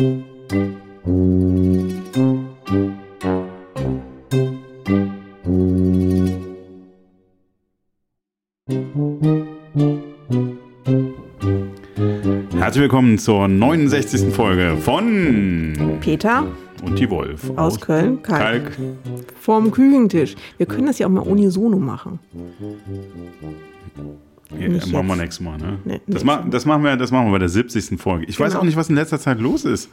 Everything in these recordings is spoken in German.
Herzlich willkommen zur 69. Folge von Peter und die Wolf aus, Köln, Kalk, Kalk. vorm Küchentisch. Wir können das ja auch mal unisono machen. Ja, machen wir nächstes Mal, ne? Nee, das, ma das, machen wir, das machen wir bei der 70. Folge. Ich weiß Genau. auch nicht, was in letzter Zeit los ist.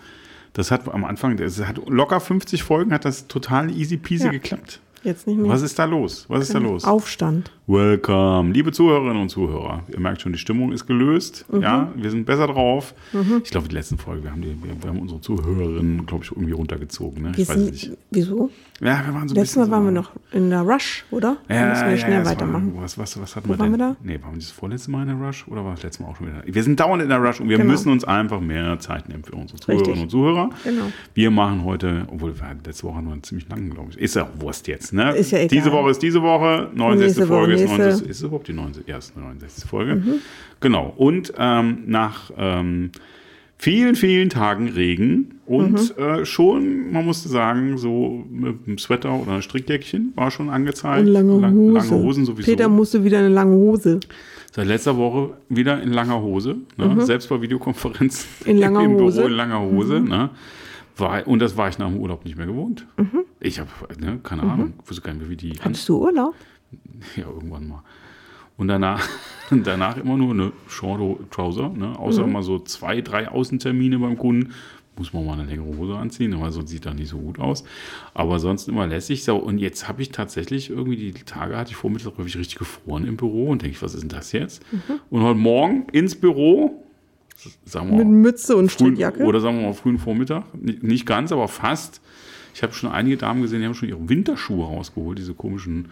Das hat am Anfang, das hat locker 50 Folgen, hat das total easy peasy Ja. geklappt. Jetzt nicht mehr. Was ist da los? Was ist da los? Aufstand. Welcome, liebe Zuhörerinnen und Zuhörer. Ihr merkt schon, die Stimmung ist gelöst. Mhm. Ja, wir sind besser drauf. Ich glaube, die letzten Folge, wir haben, die, wir, wir haben unsere Zuhörerinnen, glaube ich, irgendwie runtergezogen. Ne? Wir Ich weiß sind, nicht. wieso? Ja, wir waren so Letztes Mal waren wir so, noch in der Rush, oder? Da Ja, müssen wir ja, schnell ja, weitermachen. War, was, was, was hatten Wo wir waren denn? wir da? Nee, waren wir das vorletzte Mal in der Rush oder war das letzte Mal auch schon wieder? Wir sind dauernd in der Rush und wir Genau. müssen uns einfach mehr Zeit nehmen für unsere Zuhörerinnen Richtig. und Zuhörer. Genau. Wir machen heute, obwohl wir letzte Woche nur ziemlich langen, glaube ich. Ist ja auch Wurst jetzt, ne? Ist ja egal. Diese Woche ist diese Woche, 69. Nächste Woche Folge ist, nächste. 69, ist überhaupt die 69, erste 69. Folge. Mhm. Genau. Und ähm, nach ähm, vielen, vielen Tagen Regen und Mhm. äh, schon, man musste sagen, so mit einem Sweater oder einem Strickjäckchen war schon angezeigt. Und lange Lang- Hose. Lange Hosen sowieso. Peter musste wieder eine lange Hose. Seit letzter Woche wieder in langer Hose, ne? selbst bei Videokonferenzen Mhm. In langer im Hose. Mhm. Büro in langer Hose. Ne? War, und das war ich nach dem Urlaub nicht mehr gewohnt. Ich habe, ne, keine Ahnung, wusste gar nicht mehr, wie die. Hattest du Urlaub? Ja, irgendwann mal. Und danach, danach immer nur eine Short Trouser, ne? außer Mhm. mal so zwei, drei Außentermine beim Kunden. Muss man mal eine längere Hose anziehen, aber sonst sieht das nicht so gut aus. Aber sonst immer lässig. So, und jetzt habe ich tatsächlich irgendwie die Tage hatte ich vormittags richtig gefroren im Büro und denke ich, was ist denn das jetzt? Mhm. Und heute Morgen ins Büro, sagen wir Mit Mütze und frühen, Strickjacke? oder sagen wir mal frühen Vormittag. Nicht, ganz, aber fast. Ich habe schon einige Damen gesehen, die haben schon ihre Winterschuhe rausgeholt, diese komischen,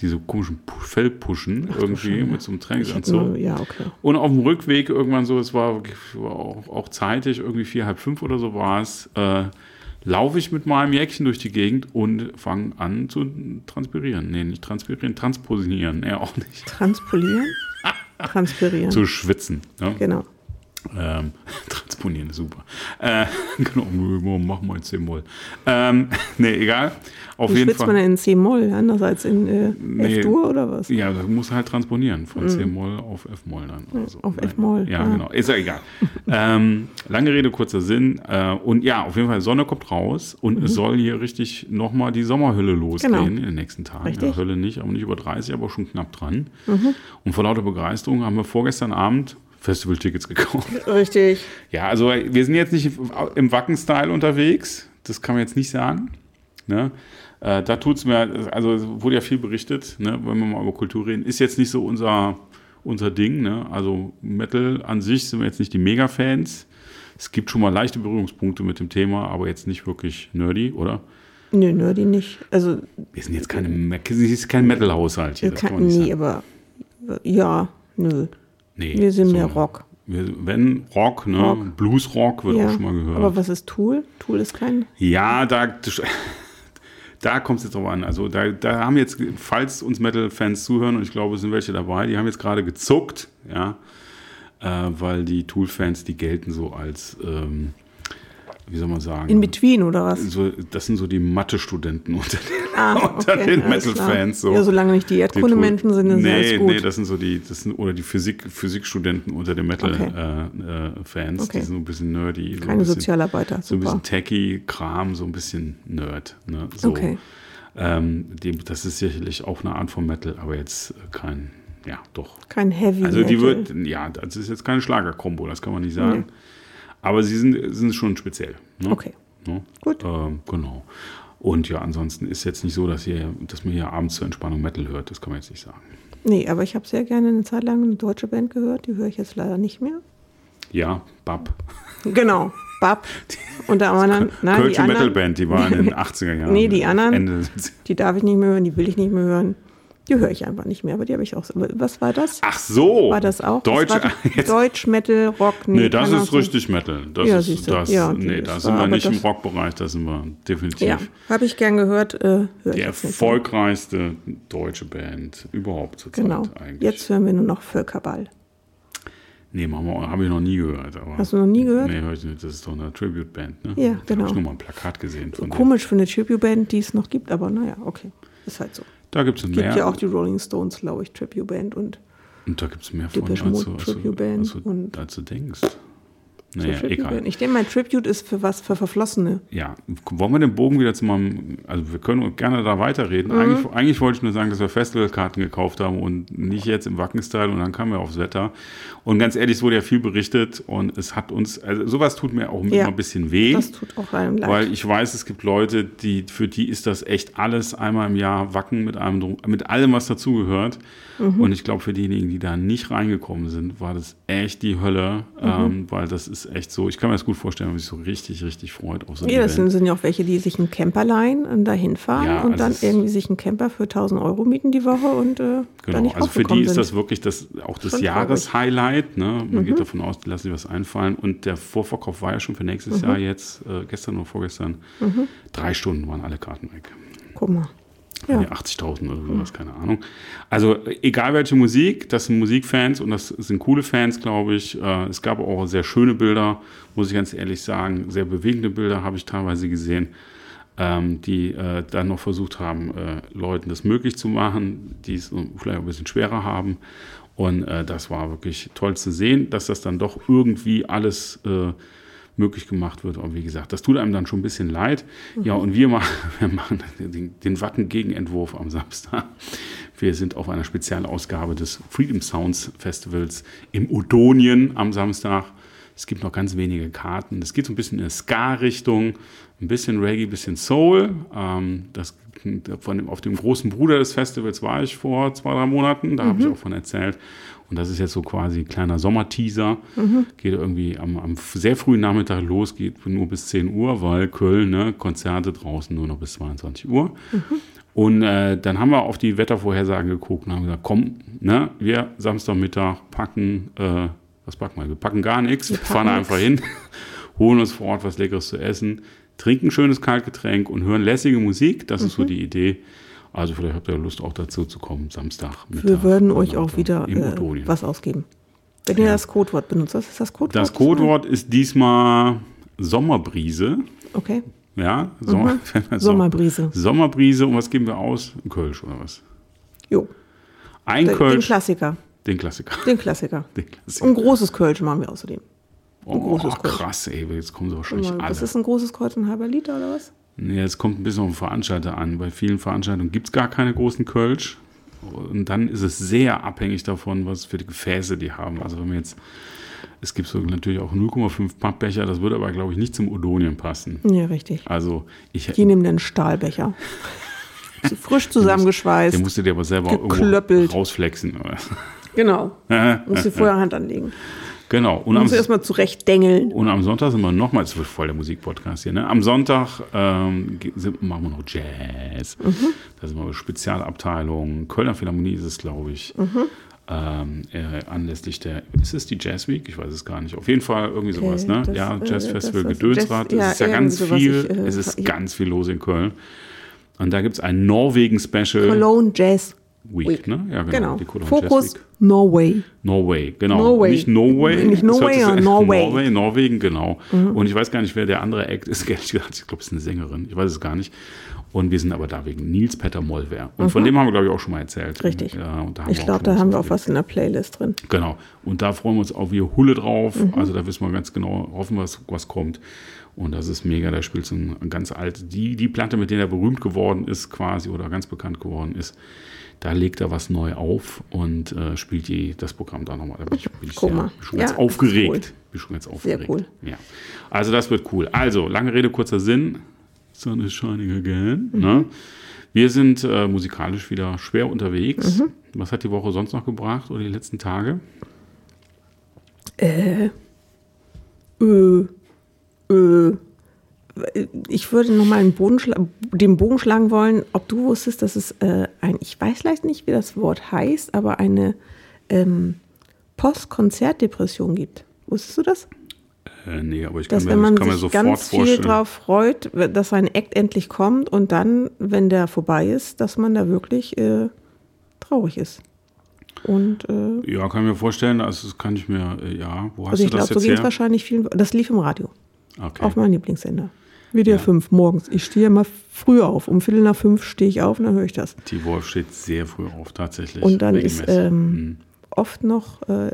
diese komischen Pu- Fellpuschen irgendwie mit so einem Trainingsanzug. ja, okay. Und auf dem Rückweg irgendwann so, es war, war auch, auch zeitig, irgendwie vier, halb fünf oder so war es, äh, laufe ich mit meinem Jäckchen durch die Gegend und fange an zu transpirieren. Nee, nicht transpirieren, transposieren, ja auch nicht. Transpolieren? Transpirieren. Zu schwitzen. Ne? Genau. Ähm, transponieren ist super. Äh, genau, machen wir jetzt C-Moll. Ähm, nee, egal. Auf Wie jeden man Fall. denn in C-Moll? Anders als in äh, Nee. F-Dur oder was? Ja, da muss halt transponieren von C-Moll auf F-Moll dann. Oder so. Mhm. auf Nein. F-Moll, Ja, ja. genau. Ist ja egal. ähm, lange Rede, kurzer Sinn. Äh, und ja, auf jeden Fall, Sonne kommt raus und es soll hier richtig nochmal die Sommerhülle losgehen Mhm. Genau. in den nächsten Tagen. Richtig. Ja, Hölle nicht, aber nicht über 30, aber schon knapp dran. Mhm. Und vor lauter Begeisterung haben wir vorgestern Abend Festival-Tickets gekauft. Richtig. Ja, also wir sind jetzt nicht im Wacken-Style unterwegs. Das kann man jetzt nicht sagen. Ne? Äh, da tut es mir, also es wurde ja viel berichtet, ne? wenn wir mal über Kultur reden, ist jetzt nicht so unser, unser Ding. Ne? Also Metal an sich sind wir jetzt nicht die Mega-Fans. Es gibt schon mal leichte Berührungspunkte mit dem Thema, aber jetzt nicht wirklich nerdy, oder? Nö, nerdy nicht. Also, Wir sind jetzt keine, es ist kein Metal-Haushalt hier. das kann nee, sagen. aber äh, ja, nö. Nee, Wir sind so. mehr Rock. Wir, wenn Rock, ne? Rock. Blues-Rock wird ja. auch schon mal gehört. Aber was ist Tool? Tool ist kein. Ja, da, da kommt es jetzt drauf an. Also da, da haben jetzt, falls uns Metal-Fans zuhören, und ich glaube, es sind welche dabei, die haben jetzt gerade gezuckt, ja, äh, weil die Tool-Fans, die gelten so als, ähm, wie soll man sagen, In between oder was? so, das sind so die Mathe-Studenten unter den, Ah, okay, den Metal-Fans. So. Ja, solange nicht die Die Erdkundemenschen sind, ist nee, alles gut. Nee, das sind so die, das sind, oder die Physik, Physikstudenten unter den Metal-Fans, äh, äh, Okay. die sind so ein bisschen nerdy. So ein Keine bisschen, Sozialarbeiter. so ein Super. bisschen techy Kram, so ein bisschen Nerd. Ne? So, Okay. ähm, dem, das ist sicherlich auch eine Art von Metal, aber jetzt äh, kein, ja, doch. Kein Heavy. Also die Metal. wird, ja, das ist jetzt keine Schlagerkombo, das kann man nicht sagen. Aber sie sind, sind schon speziell. Ne? Okay. Ne? Gut. Ähm, genau. Und ja, ansonsten ist jetzt nicht so, dass, hier, dass man hier abends zur Entspannung Metal hört. Das kann man jetzt nicht sagen. Nee, aber ich habe sehr gerne eine Zeit lang eine deutsche Band gehört. Die höre ich jetzt leider nicht mehr. Ja, Bab. Genau. Bab. Und der anderen. Nein, die Kölsche anderen, Metalband, die waren in den 80er Jahren. Nee, die anderen- Ende, die darf ich nicht mehr hören, die will ich nicht mehr hören. Die höre ich einfach nicht mehr, aber die habe ich auch. so- Was war das? Ach so. War das auch? Deutsch, Das Deutsch, Metal, Rock? nee, das keine ist Ahnung. richtig Metal. Das Ja, ist, das, Ja, nee, da das sind wir nicht im das- Rockbereich, da sind wir definitiv Ja, habe ich gern gehört. Äh, die erfolgreichste deutsche Band überhaupt zurzeit Genau. eigentlich. Jetzt hören wir nur noch Völkerball. Nee, habe ich noch nie gehört. Hast du noch nie gehört? Nee, höre ich nicht. Das ist doch eine Tribute-Band, ne? Ja, Da genau. habe ich nur mal ein Plakat gesehen. Von. Komisch für eine Tribute-Band, die es noch gibt, aber naja, okay. Ist halt so. Da gibt es Gibt mehr. ja auch die Rolling Stones, glaube ich, Tribute-Band und und da gibt es mehr von, Depeche als Mode, als, als, als du denkst. So Naja, Tribute-Band. egal. Ich denke, mein Tribute ist für was? Für Verflossene. Ja, wollen wir den Bogen wieder zu meinem, also wir können gerne da weiterreden. Mhm. Eigentlich, eigentlich wollte ich nur sagen, dass wir Festivalkarten gekauft haben und nicht jetzt im Wackenstyle und dann kamen wir aufs Wetter. Und ganz ehrlich, es wurde ja viel berichtet und es hat uns, also sowas tut mir auch Ja. immer ein bisschen weh. Das tut auch einem leid. Weil ich weiß, es gibt Leute, die, für die ist das echt alles einmal im Jahr Wacken mit, einem, mit allem, was dazugehört. Mhm. Und ich glaube, für diejenigen, die da nicht reingekommen sind, war das echt die Hölle, Mhm. ähm, weil das ist echt so, ich kann mir das gut vorstellen, wenn man sich so richtig, richtig freut auf so ja, das sind, ja auch welche, die sich einen Camper leihen und dahin fahren Ja, und dann irgendwie sich einen Camper für 1000 Euro mieten die Woche und äh, Genau, nicht also für die ist sind. das wirklich das, auch das Schon Mhm. Jahreshighlight. Ne? Man geht davon aus, die lassen sich was einfallen. Und der Vorverkauf war ja schon für nächstes Mhm. Jahr jetzt, äh, gestern oder vorgestern. Drei Stunden waren alle Karten weg. Guck mal. Ja. Ja. 80.000 oder sowas, keine Ahnung. Also egal welche Musik, das sind Musikfans und das sind coole Fans, glaube ich. Äh, Es gab auch sehr schöne Bilder, muss ich ganz ehrlich sagen. Sehr bewegende Bilder habe ich teilweise gesehen, ähm, die äh, dann noch versucht haben, äh, Leuten das möglich zu machen, die es vielleicht ein bisschen schwerer haben. Und das war wirklich toll zu sehen, dass das dann doch irgendwie alles möglich gemacht wird. Aber wie gesagt, das tut einem dann schon ein bisschen leid. Ja, und wir machen, wir machen den, den Wacken-Gegenentwurf am Samstag. Wir sind auf einer Spezialausgabe des Freedom Sounds Festivals im Odonien am Samstag. Es gibt noch ganz wenige Karten. Es geht so ein bisschen in eine Ska-Richtung, ein bisschen Reggae, ein bisschen Soul. Ähm, das, von dem, auf dem großen Bruder des Festivals war ich vor zwei, drei Monaten. Da habe ich auch von erzählt. Und das ist jetzt so quasi ein kleiner Sommerteaser. Geht irgendwie am, am sehr frühen Nachmittag los, geht nur bis 10 Uhr, weil Köln, ne, Konzerte draußen nur noch bis 22 Uhr. Und äh, dann haben wir auf die Wettervorhersagen geguckt und haben gesagt, komm, ne, wir Samstagmittag packen, äh, was packen wir? Wir packen gar nichts, wir fahren nix. einfach hin, holen uns vor Ort was Leckeres zu essen, trinken schönes Kaltgetränk und hören lässige Musik. Das ist so die Idee. Also vielleicht habt ihr Lust auch dazu zu kommen, Samstag. Wir würden euch auch wieder äh, was ausgeben. Wenn ihr das Codewort benutzt, was ist das Codewort? Das Codewort ist diesmal Sommerbrise. Okay. Ja, Sommer, Mhm. Sommerbrise. Sommerbrise. Und was geben wir aus? Ein Kölsch oder was? Jo. Ein Den, den Kölsch. Klassiker. Den Klassiker. Den Klassiker. Den Klassiker. Ein großes Kölsch machen wir außerdem. Oh, großes Kölsch. krass, ey. Jetzt kommen sie wahrscheinlich alle. Was ist ein großes Kölsch? Ein halber Liter oder was? Nee, es kommt ein bisschen auf den Veranstalter an. Bei vielen Veranstaltungen gibt es gar keine großen Kölsch. Und dann ist es sehr abhängig davon, was für die Gefäße die haben. Also wenn wir jetzt, es gibt so natürlich auch 0,5 Pappbecher, das würde aber, glaube ich, nicht zum Odonien passen. Ja, richtig. Also ich Die nehmen den Stahlbecher. Frisch zusammengeschweißt. den musst du dir aber selber geklöppelt. irgendwo rausflexen. oder? Genau. Musst du vorher Hand anlegen. Genau. Und du erstmal zurechtdengeln. und am Sonntag sind wir nochmal, es wird voll der Musikpodcast hier, ne? Am Sonntag ähm, sind, machen wir noch Jazz. Mhm. Da sind wir Spezialabteilung. Kölner Philharmonie ist es, glaube ich. Mhm. Ähm, äh, anlässlich der, ist es die Jazz Week? Ich weiß es gar nicht. Auf jeden Fall irgendwie sowas, ne? das, ja, äh, Jazz Festival das- Gedönsrad. Jazz- Es ja, ist ja ganz irgendwie sowas. viel, Ich, äh, es ist ja. ganz viel los in Köln. Und da gibt es ein Norwegen-Special Cologne Jazz Week, Week. ne? Ja, genau. Genau. Fokus. Norway. Norway, genau. Norway. Nicht Norway. Nicht Norway, sondern Norway. Norway, Norwegen, genau. Und ich weiß gar nicht, wer der andere Act ist. Ehrlich gesagt, ich glaube, es ist eine Sängerin. Ich weiß es gar nicht. Und wir sind aber da wegen Nils Petter Mollwehr. Und von dem haben wir, glaube ich, auch schon mal erzählt. Richtig. Ja, und da haben Ich glaube, da haben wir auch was in der Playlist drin. Genau. Und da freuen wir uns auch wie Hulle drauf. Mhm. Also da wissen wir ganz genau, hoffen wir, was, was kommt. Und das ist mega. Da spielt so ein ganz alt, die, die Platte, mit der er berühmt geworden ist, quasi, oder ganz bekannt geworden ist. Da legt er was neu auf und äh, spielt die, das Programm da nochmal. Da bin ich, bin ich sehr, schon Ja, ganz aufgeregt. cool. Bin schon ganz Sehr aufgeregt. cool. Ja. Also das wird cool. Also, lange Rede, kurzer Sinn. Sun is shining again. Mhm. Ne? Wir sind äh, musikalisch wieder schwer unterwegs. Mhm. Was hat die Woche sonst noch gebracht oder die letzten Tage? Äh, äh, äh, ich würde noch mal einen Boden schla- den Bogen schlagen wollen, ob du wusstest, dass es äh, ein, ich weiß leider nicht, wie das Wort heißt, aber eine ähm, Postkonzertdepression gibt. Wusstest du das? Äh, nee, aber ich Dass kann, wenn mir, man kann mir sich ganz viel vorstellen. drauf freut, dass sein Act endlich kommt und dann, wenn der vorbei ist, dass man da wirklich äh, traurig ist. Und äh, Ja, kann ich mir vorstellen. Also das kann ich mir, äh, ja, wo hast also ich du das glaube, so jetzt es her? wahrscheinlich vielen. Das lief im Radio. Okay. Auf meinem Lieblingssender. WDR Ja. 5 morgens. Ich stehe immer früh auf. Um Viertel nach fünf stehe ich auf und dann höre ich das. Die Wolf steht sehr früh auf, tatsächlich. Und dann ist ähm, Mhm. oft noch äh,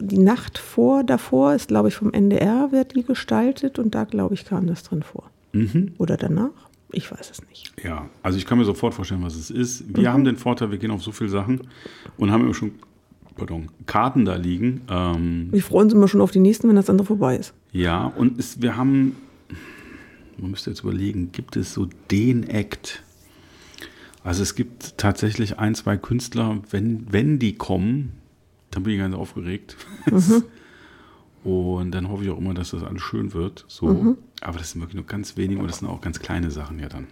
die Nacht vor, davor ist, glaube ich, vom NDR wird die gestaltet und da, glaube ich, kam das drin vor. Mhm. Oder danach? Ich weiß es nicht. Ja, also ich kann mir sofort vorstellen, was es ist. Wir Mhm. haben den Vorteil, wir gehen auf so viele Sachen und haben immer schon pardon, Karten da liegen. Ähm, Wir freuen uns immer schon auf die nächsten, wenn das andere vorbei ist. ja, und es, wir haben, man müsste jetzt überlegen, gibt es so den Act? Also es gibt tatsächlich ein, zwei Künstler, wenn, wenn die kommen, dann bin ich ganz aufgeregt. Und dann hoffe ich auch immer, dass das alles schön wird. So. Aber das sind wirklich nur ganz wenige und das sind auch ganz kleine Sachen ja dann.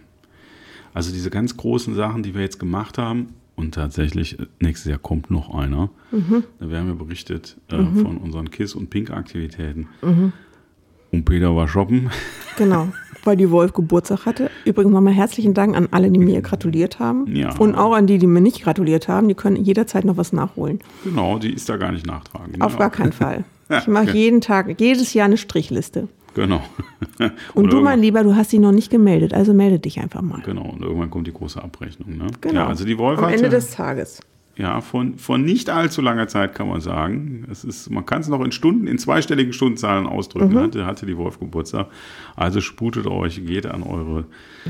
Also diese ganz großen Sachen, die wir jetzt gemacht haben, und tatsächlich äh, nächstes Jahr kommt noch einer. Da werden wir berichtet äh, von unseren KISS- und Pink-Aktivitäten. Und Peter war shoppen. Genau, weil die Wolf Geburtstag hatte. Übrigens nochmal herzlichen Dank an alle, die mir gratuliert haben. Ja. Und auch an die, die mir nicht gratuliert haben. Die können jederzeit noch was nachholen. Genau, die ist da gar nicht nachtragen. Auf Ja. gar keinen Fall. Ich mache jeden Tag, jedes Jahr eine Strichliste. Genau. Und du, mein Lieber, du hast sie noch nicht gemeldet, also melde dich einfach mal. Genau, und irgendwann kommt die große Abrechnung. Ne? Genau. Ja, also die Wolf Am hatte- Ende des Tages. Ja, von, von nicht allzu langer Zeit kann man sagen. Es ist, man kann es noch in Stunden, in zweistelligen Stundenzahlen ausdrücken. Mhm. Hatte, hatte die Wolf Geburtstag. Also sputet euch, geht an eure.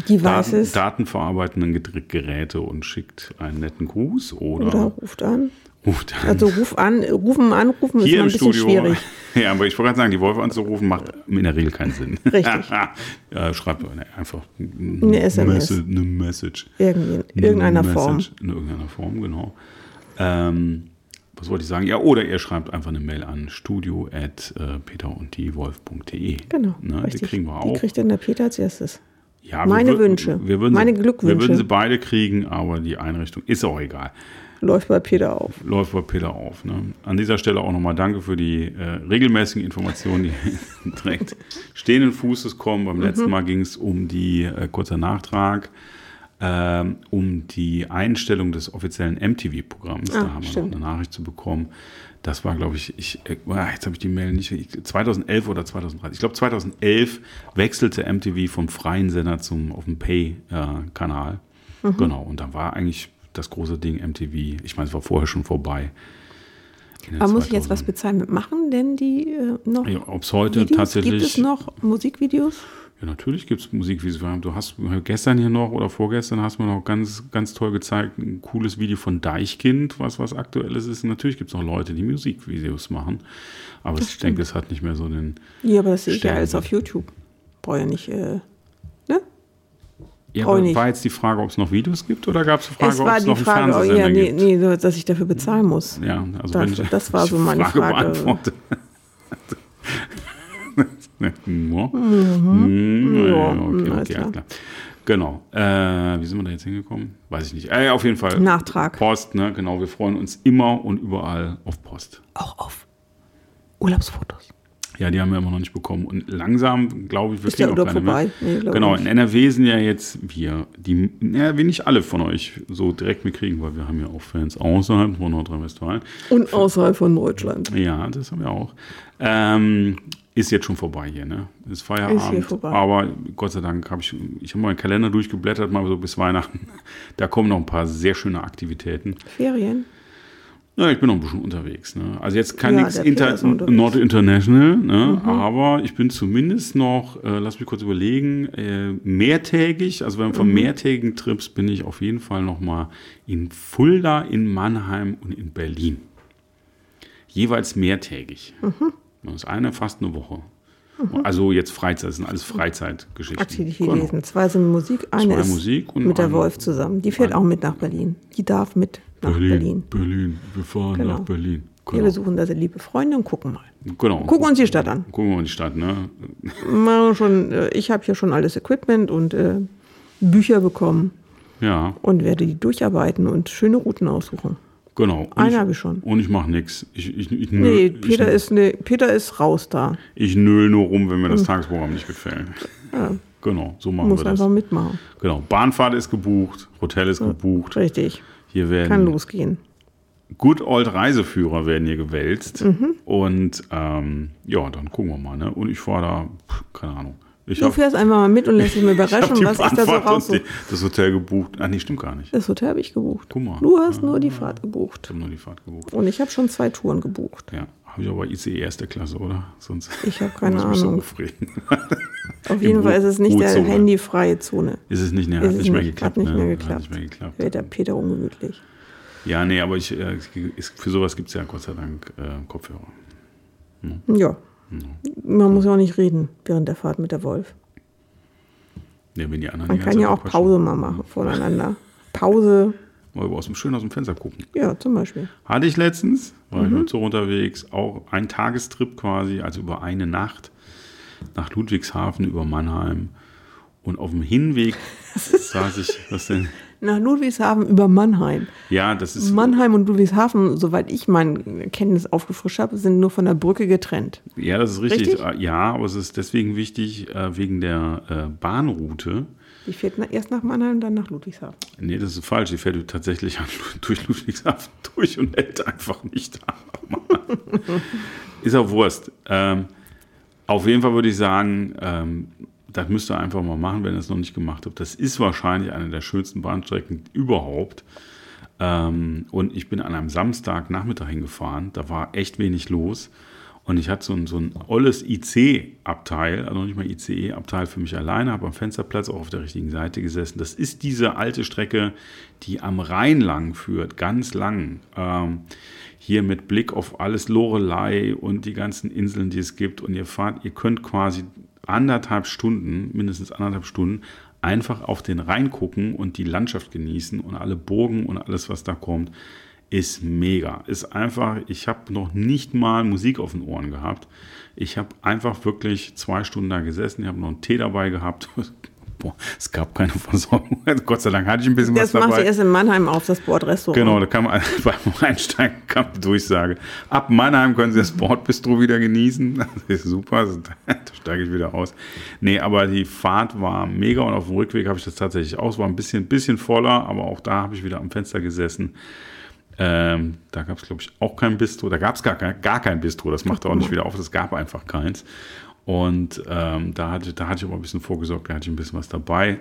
Daten, datenverarbeitenden Geräte und schickt einen netten Gruß oder, Oder ruft an. Ruft an. Also ruf an, rufen, anrufen ist hier im ein bisschen Studio. schwierig. Ja, aber ich wollte gerade sagen, die Wolf anzurufen macht in der Regel keinen Sinn. Richtig. ja, schreibt einfach eine SMS. Eine Message. Irgendwie, in irgendeiner Eine Form. Message In irgendeiner Form, genau. Ähm, was wollte ich sagen? Ja, oder ihr schreibt einfach eine Mail an studio at äh, peterunddiewolf.de. Genau. Ne, die kriegen wir Die auch. kriegt dann der Peter als erstes. ja, meine wir, Wünsche, Wir würden meine sie, Glückwünsche. Wir würden sie beide kriegen, aber die Einrichtung ist auch egal. Läuft bei Peter auf. Läuft bei Peter auf. Ne? An dieser Stelle auch nochmal danke für die äh, regelmäßigen Informationen, die direkt stehenden Fußes kommen. Beim letzten Mhm. Mal ging es um die, äh, kurzer Nachtrag, ähm, um die Einstellung des offiziellen MTV-Programms. Ah, da haben stimmt. wir noch eine Nachricht zu bekommen. Das war, glaube ich, ich äh, jetzt habe ich die Mail nicht, ich, 2011 oder 2013. Ich glaube, 2011 wechselte MTV vom freien Sender zum auf dem Pay-Kanal. Mhm. Genau, und da war eigentlich das große Ding MTV. Ich meine, es war vorher schon vorbei. Aber muss ich jetzt was 2000ern. bezahlen mitmachen, denn die äh, noch Ja, Ob es heute Videos? tatsächlich. Gibt es noch Musikvideos? Ja, natürlich gibt es Musikvideos. Du hast gestern hier noch oder vorgestern hast du mir noch ganz, ganz toll gezeigt, ein cooles Video von Deichkind, was was aktuelles ist. Natürlich gibt es noch Leute, die Musikvideos machen. Aber ich denke, es hat nicht mehr so den. Ja, aber das sehe ich ja alles auf YouTube. Brauche ja nicht, äh? Ja, aber war jetzt die Frage, ob es noch Videos gibt oder gab es die Frage, es ob es noch einen Frage, oh, Fernsehsender ja, nee, gibt? nee, dass ich dafür bezahlen muss. Ja, also Das- wenn ich das war so meine Frage. beantworte. ja. Mhm. Ja, okay, alles okay, klar. klar. Genau. Äh, wie sind wir da jetzt hingekommen? Weiß ich nicht. Äh, auf jeden Fall. Nachtrag. Post, ne? Genau. Wir freuen uns immer und überall auf Post. Auch auf Urlaubsfotos. Ja, die haben wir immer noch nicht bekommen. Und langsam, glaube ich, wir Ist kriegen auch keine mehr. vorbei? Nee, glaub genau, in NRW sind ja jetzt wir, die, ja, wir nicht alle von euch so direkt mitkriegen, weil wir haben ja auch Fans außerhalb von Nordrhein-Westfalen. Und außerhalb von Deutschland. Ja, das haben wir auch. Ähm, ist jetzt schon vorbei hier, ne? Ist Feierabend. Ist hier vorbei. Aber Gott sei Dank habe ich, ich habe meinen Kalender durchgeblättert, mal so bis Weihnachten. Da kommen noch ein paar sehr schöne Aktivitäten. Ferien. Ja, ich bin noch ein bisschen unterwegs. Ne? Also jetzt kann Ja, nichts inter. Mhm. not international, ne? aber ich bin zumindest noch, äh, lass mich kurz überlegen, äh, mehrtägig. Also wenn Mhm. von mehrtägigen Trips bin ich auf jeden Fall noch mal in Fulda, in Mannheim und in Berlin. Jeweils mehrtägig. Mhm. Das ist eine fast eine Woche. Also jetzt Freizeit, das sind alles Freizeitgeschichten. Aktivitäten. Genau. Zwei sind Musik, eine Zwei ist Musik mit der Wolf zusammen. Die fährt auch mit nach Berlin. Die darf mit nach Berlin, Berlin. Berlin, wir fahren Genau. nach Berlin. Wir Genau. besuchen da liebe Freunde und gucken mal. genau. Gucken uns die Stadt an. Gucken wir uns die Stadt, ne? Mal schon, äh, ich habe hier schon alles Equipment und äh, Bücher bekommen Ja, und werde die durcharbeiten und schöne Routen aussuchen. genau. Und Eine ich- habe ich schon. Und ich mache nichts. Ich, ich, ich, nö- Nee, ich, Peter ist, ne, Peter ist raus da. ich nöl nur rum, wenn mir das Tagesprogramm nicht gefällt. Ja, Genau, so machen muss wir das. einfach mitmachen. Genau, Bahnfahrt ist gebucht, Hotel ist gebucht. Richtig. Hier werden Kann losgehen. Good Old Reiseführer werden hier gewälzt. Mhm. Und ähm, ja, dann gucken wir mal. Ne? Und ich fahre da, pff, keine Ahnung. Ich Du habe fährst einfach mal mit und lässt dich mal hab überraschen, was ich da so raussuche. die- das Hotel gebucht. Ah, nee, stimmt gar nicht. Das Hotel habe ich gebucht. Guck mal. Du hast nur die Fahrt Ich gebucht. habe nur die Fahrt gebucht. Und ich habe schon zwei Touren gebucht. Ja, habe ich aber ICE erste Klasse, oder? Sonst Ich habe keine muss ich mich so Ahnung. aufregen. Auf jeden Fall ist es nicht der handyfreie Zone. Ist es nicht, ne, hat es nicht mehr nicht, geklappt. hat nicht ne? mehr Hat geklappt. nicht mehr geklappt. Wird der Peter ungemütlich. Ja, nee, aber ich, äh, für sowas gibt es ja Gott sei Dank äh, Kopfhörer. Ja. Man muss ja auch nicht reden während der Fahrt mit der Wolf. Ja, wenn die anderen Man die kann ja auch quatschen. Pause mal machen voneinander. Pause, Mal aus dem, schön aus dem Fenster gucken. ja, zum Beispiel. Hatte ich letztens, war Mhm. ich mit so unterwegs, auch ein Tagestrip quasi, also über eine Nacht nach Ludwigshafen über Mannheim. Und auf dem Hinweg saß ich, was denn? Nach Ludwigshafen über Mannheim. Ja, das ist, Mannheim und Ludwigshafen, soweit ich mein Kenntnis aufgefrischt habe, sind nur von der Brücke getrennt. ja, das ist richtig. Richtig? Äh, Ja, aber es ist deswegen wichtig, äh, wegen der äh, Bahnroute. Die fährt erst nach Mannheim, dann nach Ludwigshafen. Nee, das ist falsch. Die fährt tatsächlich durch Ludwigshafen durch und hält einfach nicht an. ist auch Wurst. Ähm, auf jeden Fall würde ich sagen, ähm, das müsst ihr einfach mal machen, wenn ihr es noch nicht gemacht habt. Das ist wahrscheinlich eine der schönsten Bahnstrecken überhaupt. Ähm, und ich bin an einem Samstagnachmittag hingefahren. Da war echt wenig los. Und ich hatte so ein, so ein olles IC-Abteil, also nicht mal ICE-Abteil für mich alleine, habe am Fensterplatz auch auf der richtigen Seite gesessen. Das ist diese alte Strecke, die am Rhein lang führt, ganz lang. Ähm, hier mit Blick auf alles Lorelei und die ganzen Inseln, die es gibt. Und ihr fahrt, ihr könnt quasi anderthalb Stunden, mindestens anderthalb Stunden, einfach auf den Rhein gucken und die Landschaft genießen und alle Burgen und alles, was da kommt, ist mega. Ist einfach, ich habe noch nicht mal Musik auf den Ohren gehabt. Ich habe einfach wirklich zwei Stunden da gesessen, ich habe noch einen Tee dabei gehabt. Boah, es gab keine Versorgung. Gott sei Dank hatte ich ein bisschen Das was dabei. du erst in Mannheim auf, das Bordrestaurant. Genau, da kam beim Einsteigen kam die Durchsage. Ab Mannheim können Sie das Bordbistro wieder genießen. Das ist super, da steige ich wieder aus. Nee, aber die Fahrt war mega und auf dem Rückweg habe ich das tatsächlich auch. Es war ein bisschen, bisschen voller, aber auch da habe ich wieder am Fenster gesessen. Ähm, da gab es, glaube ich, auch kein Bistro. Da gab es gar, kein- gar kein Bistro. Das macht auch nicht wieder auf. Es gab einfach keins. Und ähm, da, hatte, da hatte ich aber ein bisschen vorgesorgt, da hatte ich ein bisschen was dabei.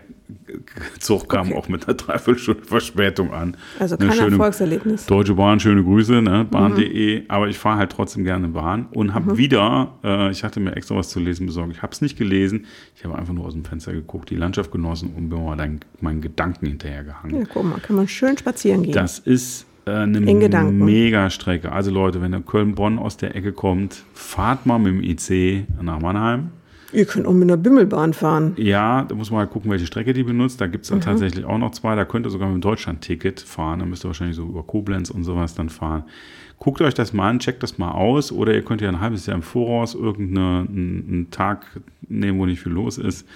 Zug kam Okay. auch mit einer Dreiviertelstunde Verspätung an. Also kein schöne- Erfolgserlebnis. Deutsche Bahn, schöne Grüße, ne? bahn.de. Aber ich fahre halt trotzdem gerne Bahn und habe wieder, äh, ich hatte mir extra was zu lesen besorgt. Ich habe es nicht gelesen. Ich habe einfach nur aus dem Fenster geguckt, die Landschaft genossen und bin mal dann meinen Gedanken hinterhergehangen. Ja, guck mal, kann man schön spazieren gehen. Das ist eine In Gedanken. Mega-Strecke. Also Leute, wenn ihr Köln-Bonn aus der Ecke kommt, fahrt mal mit dem IC nach Mannheim. Ihr könnt auch mit einer Bimmelbahn fahren. Ja, da muss man halt gucken, welche Strecke die benutzt. Da gibt es Mhm. tatsächlich auch noch zwei. Da könnt ihr sogar mit dem Deutschland-Ticket fahren. Da müsst ihr wahrscheinlich so über Koblenz und sowas dann fahren. Guckt euch das mal an, checkt das mal aus. Oder ihr könnt ja ein halbes Jahr im Voraus irgendeinen einen Tag nehmen, wo nicht viel los ist.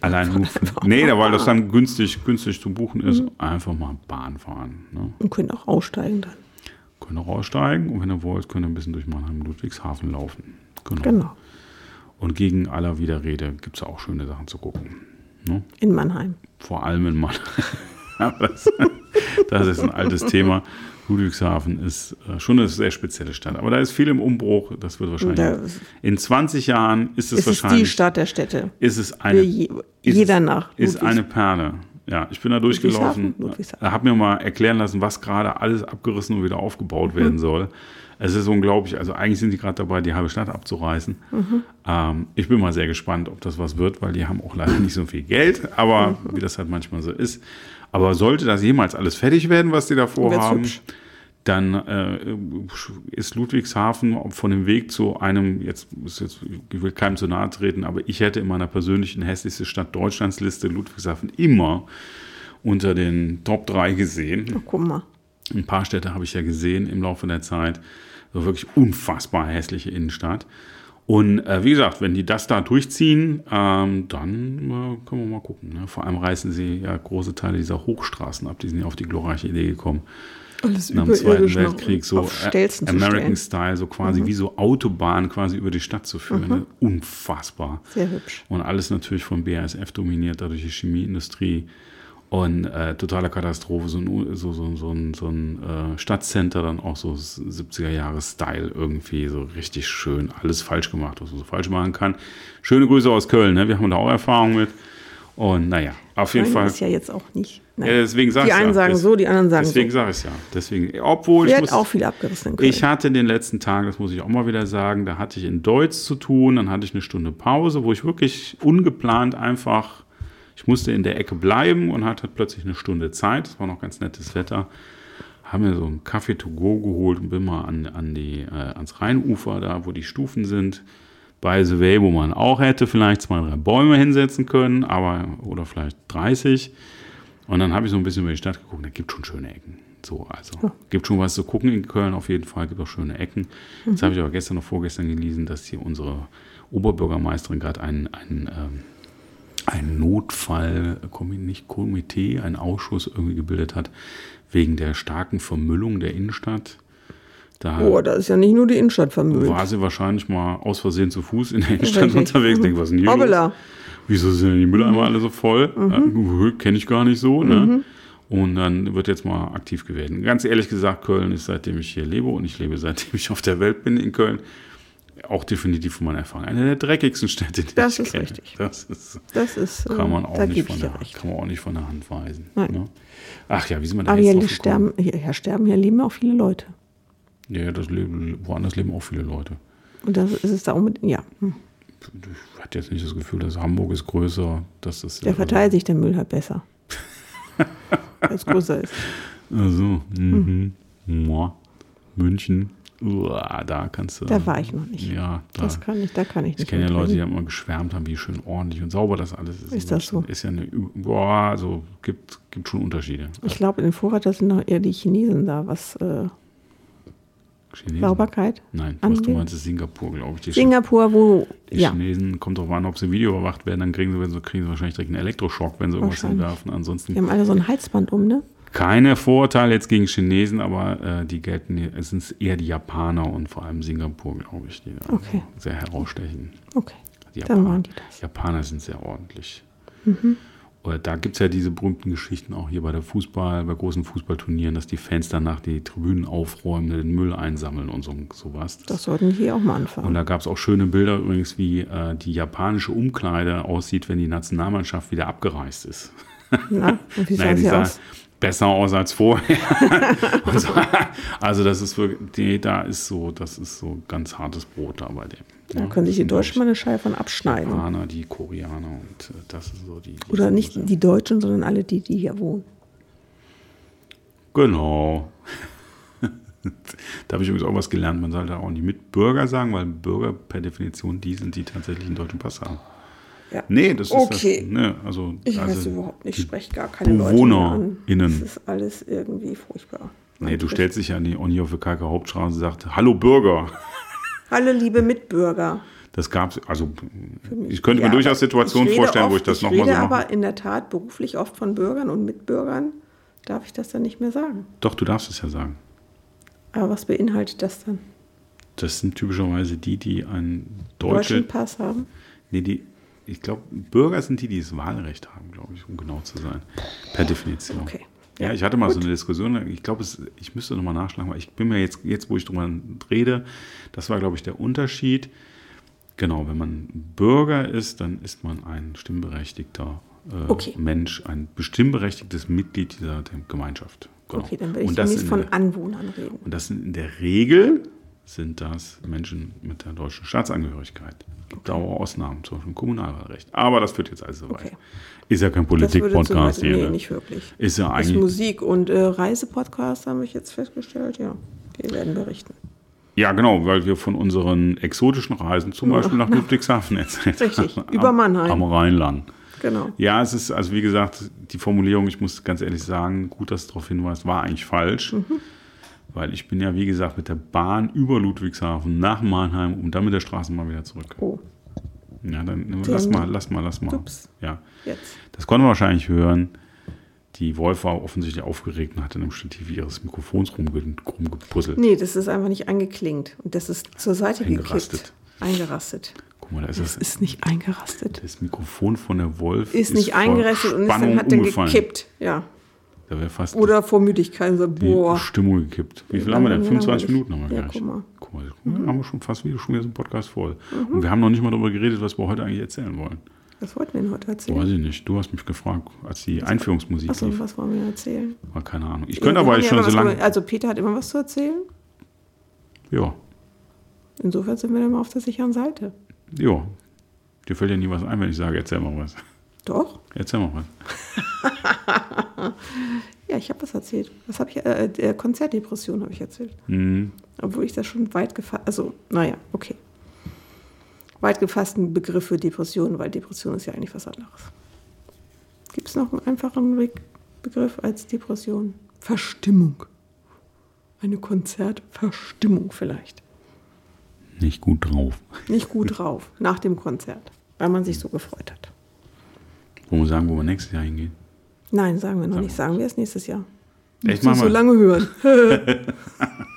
Allein nur, nee, da, weil das dann günstig, günstig zu buchen ist, Mhm. einfach mal Bahn fahren. Ne? Und könnt auch aussteigen dann. Könnt auch aussteigen und wenn ihr wollt, könnt ihr ein bisschen durch Mannheim Ludwigshafen laufen. Genau. Genau. Und gegen aller Widerrede gibt es auch schöne Sachen zu gucken. Ne? In Mannheim. Vor allem in Mannheim. Das, das ist ein altes Thema. Ludwigshafen ist äh, schon eine sehr spezielle Stadt. Aber da ist viel im Umbruch. Das wird wahrscheinlich. Da in 20 Jahren ist es ist es die wahrscheinlich. Stadt der Städte. ist es eine. je, ist jeder nach. Ist Ludwigs- eine Perle. Ja, ich bin da durchgelaufen. Ludwigshafen. Habe mir mal erklären lassen, was gerade alles abgerissen und wieder aufgebaut Mhm. werden soll. Es ist unglaublich. Also eigentlich sind die gerade dabei, die halbe Stadt abzureißen. Mhm. Ähm, ich bin mal sehr gespannt, ob das was wird, weil die haben auch leider nicht so viel Geld. Aber Mhm. wie das halt manchmal so ist. Aber sollte das jemals alles fertig werden, was die da vorhaben, dann äh, ist Ludwigshafen von dem Weg zu einem, jetzt, ist jetzt, ich will keinem zu nahe treten, aber ich hätte in meiner persönlichen hässlichste Stadt Deutschlands Liste Ludwigshafen immer unter den Top 3 gesehen. Ach, guck mal. Ein paar Städte habe ich ja gesehen im Laufe der Zeit. So wirklich unfassbar hässliche Innenstadt. Und äh, wie gesagt, wenn die das da durchziehen, ähm, dann äh, können wir mal gucken. Ne? Vor allem reißen sie ja große Teile dieser Hochstraßen ab. Die sind ja auf die glorreiche Idee gekommen Alles nach dem Zweiten Weltkrieg so äh, American. Style, so quasi wie so Autobahn quasi über die Stadt zu führen. Ne? Unfassbar. Sehr hübsch. Und alles natürlich von BASF dominiert, dadurch die Chemieindustrie. Und äh, totale Katastrophe, so ein, so, so, so ein, so ein äh, Stadtcenter, dann auch so 70er-Jahre-Style irgendwie, so richtig schön, alles falsch gemacht, was man so falsch machen kann. Schöne Grüße aus Köln, ne? wir haben da auch Erfahrung mit. Und naja, auf jeden Nein, Fall. ist ja jetzt auch nicht. Ja, deswegen sag die einen ja. sagen Des- so, die anderen sagen Deswegen so. sage ich es ja. Deswegen, obwohl ich hat muss, auch viel abgerissen in Köln. ich hatte in den letzten Tagen, das muss ich auch mal wieder sagen, da hatte ich in Deutsch zu tun, dann hatte ich eine Stunde Pause, wo ich wirklich ungeplant einfach, ich musste in der Ecke bleiben und hatte plötzlich eine Stunde Zeit, es war noch ganz nettes Wetter, haben mir so einen Kaffee to go geholt und bin mal an, an die, äh, ans Rheinufer, da wo die Stufen sind, by the way, wo man auch hätte vielleicht zwei, drei Bäume hinsetzen können, aber oder vielleicht 30. Und dann habe ich so ein bisschen über die Stadt geguckt, da gibt schon schöne Ecken. So, also gibt schon was zu gucken in Köln auf jeden Fall, gibt auch schöne Ecken. Jetzt habe ich aber gestern noch vorgestern gelesen, dass hier unsere Oberbürgermeisterin gerade einen, einen, ähm, einen Notfall, nicht Komitee, einen Ausschuss irgendwie gebildet hat, wegen der starken Vermüllung der Innenstadt. Da Oh, da ist ja nicht nur die Innenstadt vermüllt. war sie wahrscheinlich mal aus Versehen zu Fuß in der Innenstadt Richtig. unterwegs. Denke, was ist denn hier Hoppala. los? Wieso sind denn die Mülleimer alle so voll? Äh, Kenne ich gar nicht so. Ne? Und dann wird jetzt mal aktiv gewählt. Ganz ehrlich gesagt, Köln ist, seitdem ich hier lebe und ich lebe, seitdem ich auf der Welt bin in Köln, auch definitiv von meiner Erfahrung eine der dreckigsten Städte, die Das ich ist kenne. richtig. Das ist, Das ist, kann man auch da nicht von der, recht. kann man auch nicht von der Hand weisen. Ne? Ach ja, wie sind wir da Aber jetzt hier sterben, hier, hier sterben, hier leben auch viele Leute. Ja, das leben, woanders leben auch viele Leute. Und das ist es da unbedingt, ja. hm. Ich hatte jetzt nicht das Gefühl, dass Hamburg ist größer, dass das Der verteilt sich der Müll halt besser. Weil es größer ist. Also, mhm. Mua. München, uah, da kannst du. Da war ich noch nicht. Ja, da. Das kann ich, da kann ich ich nicht. kenne ja Leute, die haben immer geschwärmt haben, wie schön ordentlich und sauber das alles ist. Ist das so? Ist ja eine, boah, also gibt, gibt schon Unterschiede. Ich glaube, in den Vorrat, das sind noch eher die Chinesen da, was äh, Chinesen. Sauberkeit Nein, was du meinst, ist Singapur, glaube ich. Die, Singapur, wo, die ja, Chinesen, kommt drauf an, ob sie Video überwacht werden, dann kriegen sie, wenn sie kriegen sie wahrscheinlich direkt einen Elektroschock, wenn sie irgendwas hinwerfen. Ansonsten die haben alle so ein Halsband um, ne? Keine Vorurteile jetzt gegen Chinesen, aber äh, die gelten, es sind eher die Japaner und vor allem Singapur, glaube ich, die da Okay. sehr herausstechen. Okay. Die Dann waren die das. Japaner sind sehr ordentlich. Mhm. Oder da gibt es ja diese berühmten Geschichten auch hier bei der Fußball, bei großen Fußballturnieren, dass die Fans danach die Tribünen aufräumen, den Müll einsammeln und so, sowas. Das sollten die hier auch mal und anfangen. da gab es auch schöne Bilder übrigens, wie äh, die japanische Umkleide aussieht, wenn die Nationalmannschaft wieder abgereist ist. Na, und wie Naja, sah sie sah aus? Besser aus als vorher. So, also das ist wirklich, die, da ist so, das ist so ganz hartes Brot da bei dem. Da Ja, können sich die Deutschen mal eine Scheibe von abschneiden. Japaner, die Koreaner und äh, das ist so die. die Oder nicht die Deutschen, sondern alle die, die hier wohnen. Genau. da habe ich übrigens auch was gelernt. Man sollte auch nicht Mitbürger sagen, weil Bürger per Definition die sind, die tatsächlich einen deutschen Pass haben. Ja. Nee, das ist Okay. das. Ne, also, Ich also, weiß überhaupt nicht, ich spreche gar keine BewohnerInnen. Leute mehr an. Das ist alles irgendwie furchtbar. Nee, du stellst dich ja an die Uni auf der Kalker Hauptstraße und sagst, hallo Bürger. Hallo liebe Mitbürger. Das gab's, also mich. ich könnte Ja, mir durchaus Situationen ich rede vorstellen, wo oft- ich das ich nochmal so rede mache. aber in der Tat beruflich oft von Bürgern und Mitbürgern. Darf ich das dann nicht mehr sagen? Doch, du darfst es ja sagen. Aber was beinhaltet das dann? Das sind typischerweise die, die einen Deutschen deutsche, Pass haben? nee, die, ich glaube, Bürger sind die, die das Wahlrecht haben, glaube ich, um genau zu sein. Per Definition. Okay. Ja, ich hatte mal so eine Diskussion, ich glaube, ich müsste nochmal nachschlagen, weil ich bin mir jetzt, jetzt wo ich drüber rede, das war, glaube ich, der Unterschied. Genau, wenn man Bürger ist, dann ist man ein stimmberechtigter äh, Okay. Mensch, ein stimmberechtigtes Mitglied dieser Gemeinschaft. Genau. Okay, dann werde ich Und das demnächst in von der- Anwohnern reden. und das sind in der Regel sind das Menschen mit der deutschen Staatsangehörigkeit. Es gibt auch Ausnahmen, zum Beispiel Kommunalwahlrecht. Aber das führt jetzt alles so weit. Okay. Ist ja kein Politik-Podcast hier. Nee, ne? nicht wirklich. Ist ja eigentlich. Musik- und äh, Reisepodcast haben wir jetzt festgestellt, ja. Die werden berichten. Ja, genau, weil wir von unseren exotischen Reisen zum Beispiel nach Ludwigshafen erzählt Richtig, haben. über Mannheim. Am Rheinland. Genau. Ja, es ist, also wie gesagt, die Formulierung, ich muss ganz ehrlich sagen, gut, dass du darauf hinweist, war eigentlich falsch. Mhm. Weil ich bin ja, wie gesagt, mit der Bahn über Ludwigshafen nach Mannheim und dann mit der Straßenbahn wieder zurück. Oh, Ja, dann lass mal, lass mal, lass mal. Ups. Ja, jetzt. das konnte man wahrscheinlich hören. Die Wolf war offensichtlich aufgeregt und hat dann im Stativ ihres Mikrofons rumge rumgepuzzelt. Nee, das ist einfach nicht angeklingt. Und das ist zur Seite Eingerastet. gekippt. Eingerastet. Guck mal, da ist Das das, ist nicht eingerastet. das Mikrofon von der Wolf. Ist nicht vor eingerastet und ist dann hat dann gekippt. Ja. Da wäre fast Oder vor Müdigkeit. So, die boah. Stimmung gekippt. Wie viel haben wir denn? wie lange 25 haben wir Minuten haben wir Ja, gleich. guck mal. Guck mal, mal, haben wir schon fast wieder, schon wieder so einen Podcast voll. Und wir haben noch nicht mal darüber geredet, was wir heute eigentlich erzählen wollen. Was wollten wir denn heute erzählen? Weiß ich nicht. Du hast mich gefragt, als die Einführungsmusik Achso, lief. was wollen wir erzählen? War keine Ahnung. Ich könnte aber jetzt schon so was lange. Also Peter hat immer was zu erzählen. Ja, Insofern sind wir dann mal auf der sicheren Seite. ja. Dir fällt ja nie was ein, wenn ich sage, erzähl mal was. Doch. Erzähl mal. Ja, ich habe was erzählt. Was habe ich? Äh, äh, Konzertdepression habe ich erzählt. Hm. Obwohl ich das schon weit gefasst, also, naja, okay. Weit gefassten Begriff für Depression, weil Depression ist ja eigentlich was anderes. Gibt es noch einen einfachen Be Begriff als Depression? Verstimmung. Eine Konzertverstimmung vielleicht. Nicht gut drauf. Nicht gut drauf nach dem Konzert, weil man sich so gefreut hat. Wollen wir sagen, wo wir nächstes Jahr hingehen? Nein, sagen wir noch Sagen nicht. Sagen wir es nächstes Jahr. Echt, machen so lange hören.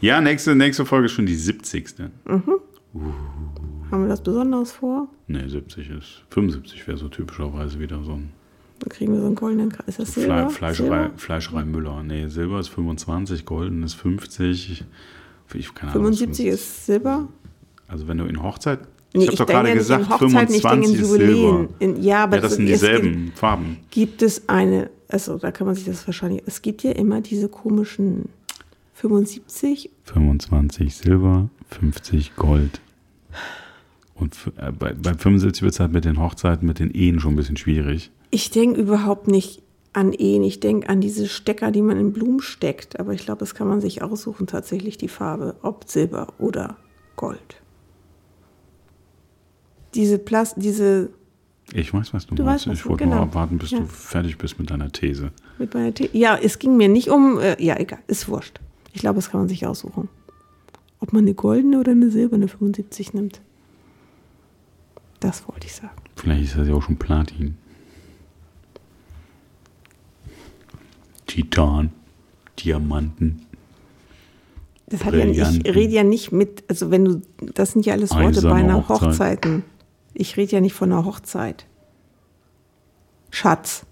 Ja, nächste, nächste Folge ist schon die 70. Haben wir das Besonderes vor? Ne, 70 ist. 75 wäre so typischerweise wieder so ein Dann kriegen wir so einen goldenen Kreis. Ist das Fle Silber? Fleischerei, Silber? Fleischerei Müller. Nee, Silber ist 25, Golden ist 50. Ich, keine Ahnung, was 75 ist Silber? Also wenn du in Hochzeit. Nee, ich habe doch denke gerade gesagt, in Hochzeiten, ich denke in 25 ist Silber. In, ja, aber Ja, das sind es gibt- dieselben Farben. Gibt es eine, also da kann man sich das wahrscheinlich, es gibt ja immer diese komischen 75, 25 Silber, 50 Gold. Und äh, bei, bei 75 wird es halt mit den Hochzeiten, mit den Ehen schon ein bisschen schwierig. ich denke überhaupt nicht an Ehen, ich denke an diese Stecker, die man in Blumen steckt, aber ich glaube, das kann man sich aussuchen, tatsächlich die Farbe, ob Silber oder Gold. Diese Plast, diese Ich weiß, was du, Du meinst. weißt, was ich wollte genau. nur abwarten, bis Ja. du fertig bist mit deiner These. mit meiner Tee. Ja, es ging mir nicht um, äh, ja, egal, ist wurscht. Ich glaube, das kann man sich aussuchen. Ob man eine goldene oder eine silberne 75 nimmt. Das wollte ich sagen. Vielleicht ist das ja auch schon Platin. Titan, Diamanten, Das hat ja, ich Brillanten. rede ja nicht mit, also wenn du, das sind ja alles Worte bei einer Hochzeit. Hochzeiten. Ich rede ja nicht von einer Hochzeit. Schatz,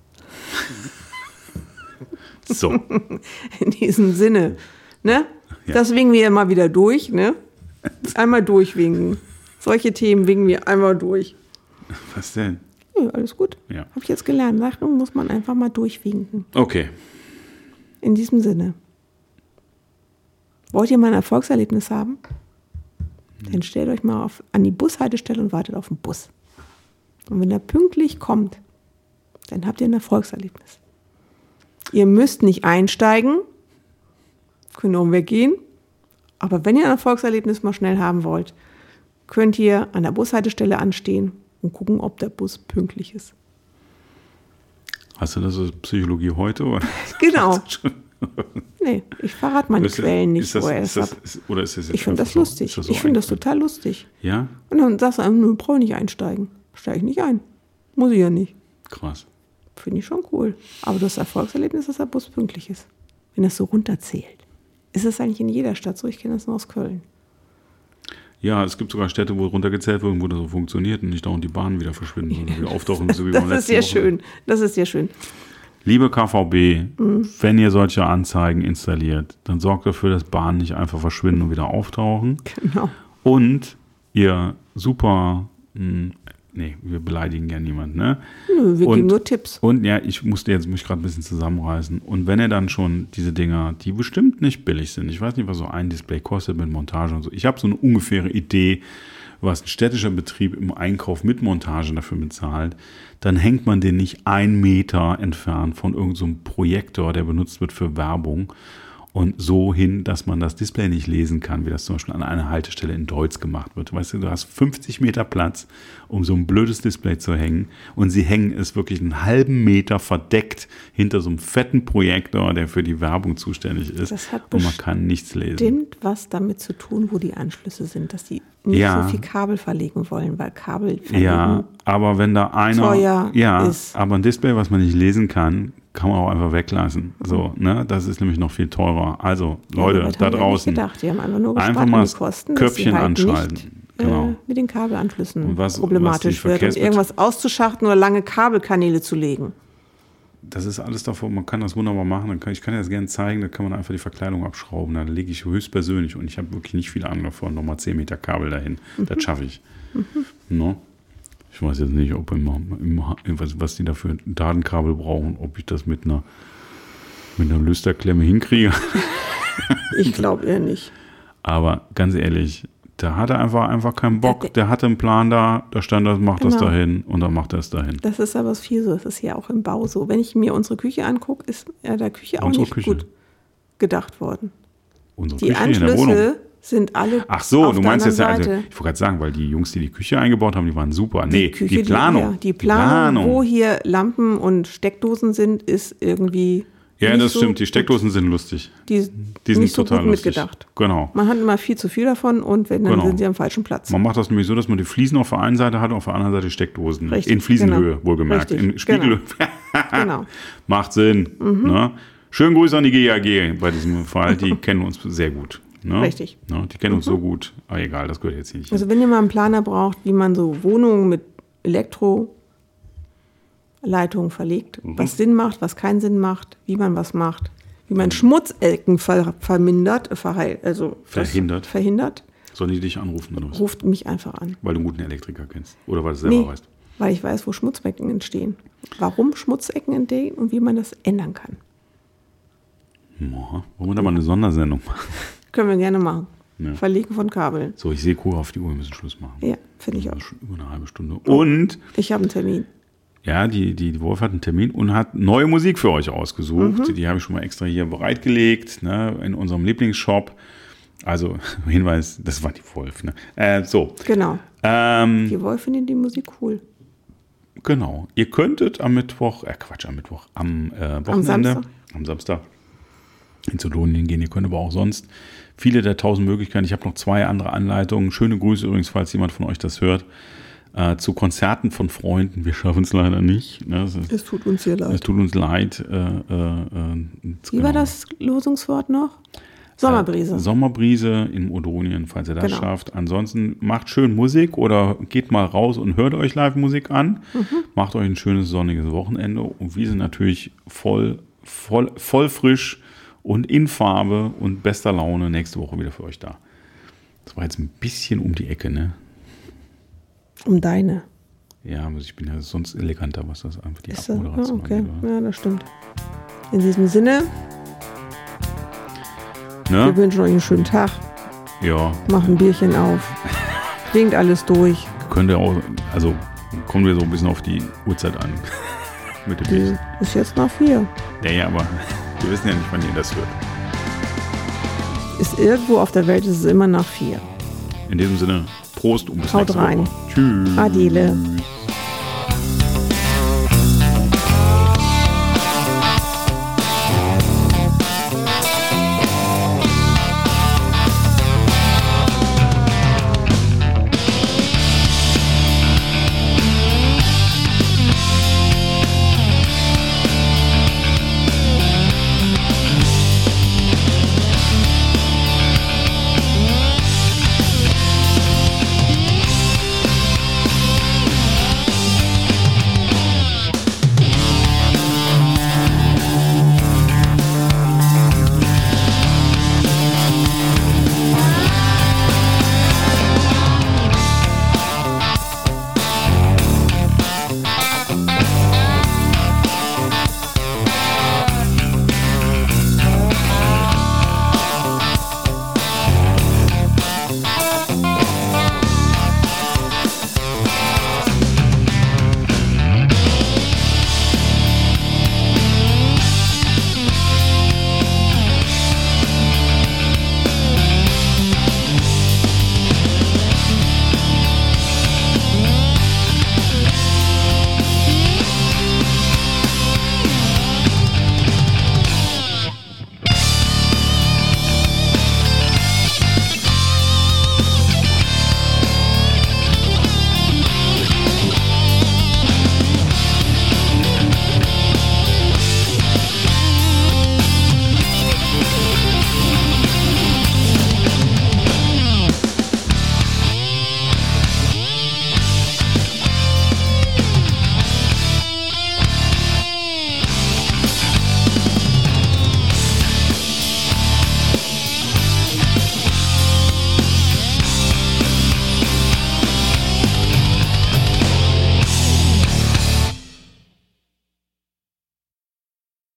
So, in diesem Sinne. Ne? Ja. Das wingen wir immer wieder durch, ne? Einmal durchwinken. Solche Themen wingen wir einmal durch. was denn? Ja, alles gut. Ja. Habe ich jetzt gelernt. Sachen muss man einfach mal durchwinken. Okay. In diesem Sinne. Wollt ihr mal ein Erfolgserlebnis haben? Dann stellt euch mal auf, an die Bushaltestelle und wartet auf den Bus. Und wenn er pünktlich kommt, dann habt ihr ein Erfolgserlebnis. Ihr müsst nicht einsteigen, könnt auch weggehen. Aber wenn ihr ein Erfolgserlebnis mal schnell haben wollt, könnt ihr an der Bushaltestelle anstehen und gucken, ob der Bus pünktlich ist. Hast du das Psychologie heute? Oder? Genau. Nee, ich verrate meine Quellen nicht, das, das das, hab. ist, Oder ist das jetzt Ich finde das lustig. das so ich finde das total lustig. Ja? Und dann sagst du einem, du brauchst nicht einsteigen. Steige ich nicht ein. Muss ich ja nicht. Krass. Finde ich schon cool. Aber das Erfolgserlebnis, dass der Bus pünktlich ist. Wenn das so runterzählt. Ist das eigentlich in jeder Stadt so? Ich kenne das nur aus Köln. Ja, es gibt sogar Städte, wo runtergezählt wird und wo das so funktioniert und nicht dauernd die Bahnen wieder verschwinden, sondern wieder auftauchen, so wie beim Das ist letzten sehr Woche. schön. Das ist sehr schön. Liebe KVB, Mhm. wenn ihr solche Anzeigen installiert, dann sorgt dafür, dass Bahnen nicht einfach verschwinden und wieder auftauchen. Genau. Und ihr super, mh, nee, wir beleidigen ja niemanden, ne? Nö, wir Und- geben nur Tipps. Und ja, ich musste jetzt mich gerade ein bisschen zusammenreißen. Und wenn ihr dann schon diese Dinger, die bestimmt nicht billig sind, ich weiß nicht, was so ein Display kostet mit Montage und so. Ich habe so eine ungefähre Idee, was ein städtischer Betrieb im Einkauf mit Montage dafür bezahlt. Dann hängt man den nicht einen Meter entfernt von irgendeinem so Projektor, der benutzt wird für Werbung. Und so hin, dass man das Display nicht lesen kann, wie das zum Beispiel an einer Haltestelle in Deutz gemacht wird. Weißt du, du hast 50 Meter Platz, um so ein blödes Display zu hängen. Und sie hängen es wirklich einen halben Meter verdeckt hinter so einem fetten Projektor, der für die Werbung zuständig ist. Das hat und man kann nichts lesen. Stimmt was damit zu tun, wo die Anschlüsse sind, dass die nicht Ja. so viel Kabel verlegen wollen, weil Kabel verlegen Ja, aber wenn da einer. Teuer ja, ist. aber ein Display, was man nicht lesen kann, kann man auch einfach weglassen. So, ne? Das ist nämlich noch viel teurer. Also, Leute, Ja, da die ja nicht draußen. gedacht. Die haben einfach nur gespart Einfach mal das Kosten, Köpfchen halt anschalten. Nicht Genau. äh, mit den Kabelanschlüssen Und was- was problematisch die wird, Verkehrsbet- irgendwas auszuschachten oder lange Kabelkanäle zu legen. Das ist alles davor, man kann das wunderbar machen. Ich kann dir das gerne zeigen, da kann man einfach die Verkleidung abschrauben. Da lege ich höchstpersönlich und ich habe wirklich nicht viel Ahnung davon. Nochmal 10 Meter Kabel dahin. Mhm. Das schaffe ich. No? Ich weiß jetzt nicht, ob im, im, was, was die da für Datenkabel brauchen, ob ich das mit einer, mit einer Lüsterklemme hinkriege. Ich glaube eher nicht. Aber ganz ehrlich, der hatte einfach, einfach keinen Bock. Der- hatte einen Plan da, da stand das, macht das Genau. dahin und dann macht er es dahin. Das ist aber viel so. Das ist ja auch im Bau so. Wenn ich mir unsere Küche angucke, ist ja der Küche auch Unsere nicht Küche. gut gedacht worden. Unsere Die Küche in der Wohnung. Anschlüsse sind alle Ach so, du meinst jetzt, anderen also, ich wollte gerade sagen, weil die Jungs, die die Küche eingebaut haben, die waren super. Nee, die, Küche, Planung. ja, die Planung, wo hier Lampen und Steckdosen sind, ist irgendwie. Ja, das so stimmt. Die Steckdosen sind lustig. Die, Die sind nicht so total lustig. mitgedacht. Genau. Man hat immer viel zu viel davon und wenn, dann Genau. sind sie am falschen Platz. Man macht das nämlich so, dass man die Fliesen auf der einen Seite hat und auf der anderen Seite Steckdosen. Richtig, in Fliesenhöhe, genau. wohlgemerkt. Richtig, in Spiegelhöhe. Genau. Macht Sinn. Mhm. Ne? Schönen Gruß an die GAG bei diesem Fall. Die kennen uns sehr gut. Ne? Richtig. Ne? Die kennen uns so gut. Aber egal, das gehört jetzt hier nicht. Also wenn ihr mal einen Planer braucht, wie man so Wohnungen mit Elektroleitungen verlegt, Mhm. was Sinn macht, was keinen Sinn macht, wie man was macht, wie man Schmutzecken ver vermindert, verheil, also Verhindert. verhindert, Sollen die dich anrufen oder was? ruft mich einfach an. Weil du einen guten Elektriker kennst. Oder weil du es selber Nee, weißt. weil ich weiß, wo Schmutzecken entstehen. Warum Schmutzecken entstehen und wie man das ändern kann. Boah, wollen wir da mal eine Sondersendung machen? Können wir gerne machen. Ja. Verlegen von Kabeln. So, ich sehe Kuh auf die Uhr, wir müssen Schluss machen. Ja, finde ich auch. schon über eine halbe Stunde. Und Ich habe einen Termin. Ja, die, die, Wolf hat einen Termin und hat neue Musik für euch ausgesucht. Mhm. Die habe ich schon mal extra hier bereitgelegt, ne, in unserem Lieblingsshop. Also, Hinweis, das war die Wolf. Ne? Äh, so, Genau. ähm, Die Wolf findet die Musik cool. genau. Ihr könntet am Mittwoch, äh Quatsch, am Mittwoch, am äh, Wochenende, Samstag. am Samstag in Zolonien gehen. Ihr könnt aber auch sonst viele der tausend Möglichkeiten. Ich habe noch zwei andere Anleitungen. Schöne Grüße übrigens, falls jemand von euch das hört. Äh, zu Konzerten von Freunden. Wir schaffen es leider nicht. Ne? Ist, Es tut uns sehr Es leid. tut uns leid. Äh, äh, äh, Wie war das Losungswort noch? Sommerbrise. Äh, Sommerbrise in Odonien, falls ihr das Genau. schafft. Ansonsten macht schön Musik oder geht mal raus und hört euch Live-Musik an. Mhm. Macht euch ein schönes sonniges Wochenende. Und wir sind natürlich voll, voll, voll frisch und in Farbe und bester Laune nächste Woche wieder für euch da. Das war jetzt ein bisschen um die Ecke, ne? Um deine. Ja, aber ich bin ja sonst eleganter, was das einfach die Ist das? Ah, Abmoderation okay. angeht. Ja, das stimmt. In diesem Sinne, wir Ne? wünschen euch einen schönen Tag. Ja, Macht ein Bierchen auf. Klingt alles durch. könnte auch, also kommen wir so ein bisschen auf die Uhrzeit an. Mit dem Die Licht. ist jetzt nach vier. Ja, ja, aber wir wissen ja nicht, wann ihr das hört. Ist irgendwo auf der Welt ist es immer nach vier. In diesem Sinne, Prost und bis Haut nächste rein. Woche. Tschüss. Adele.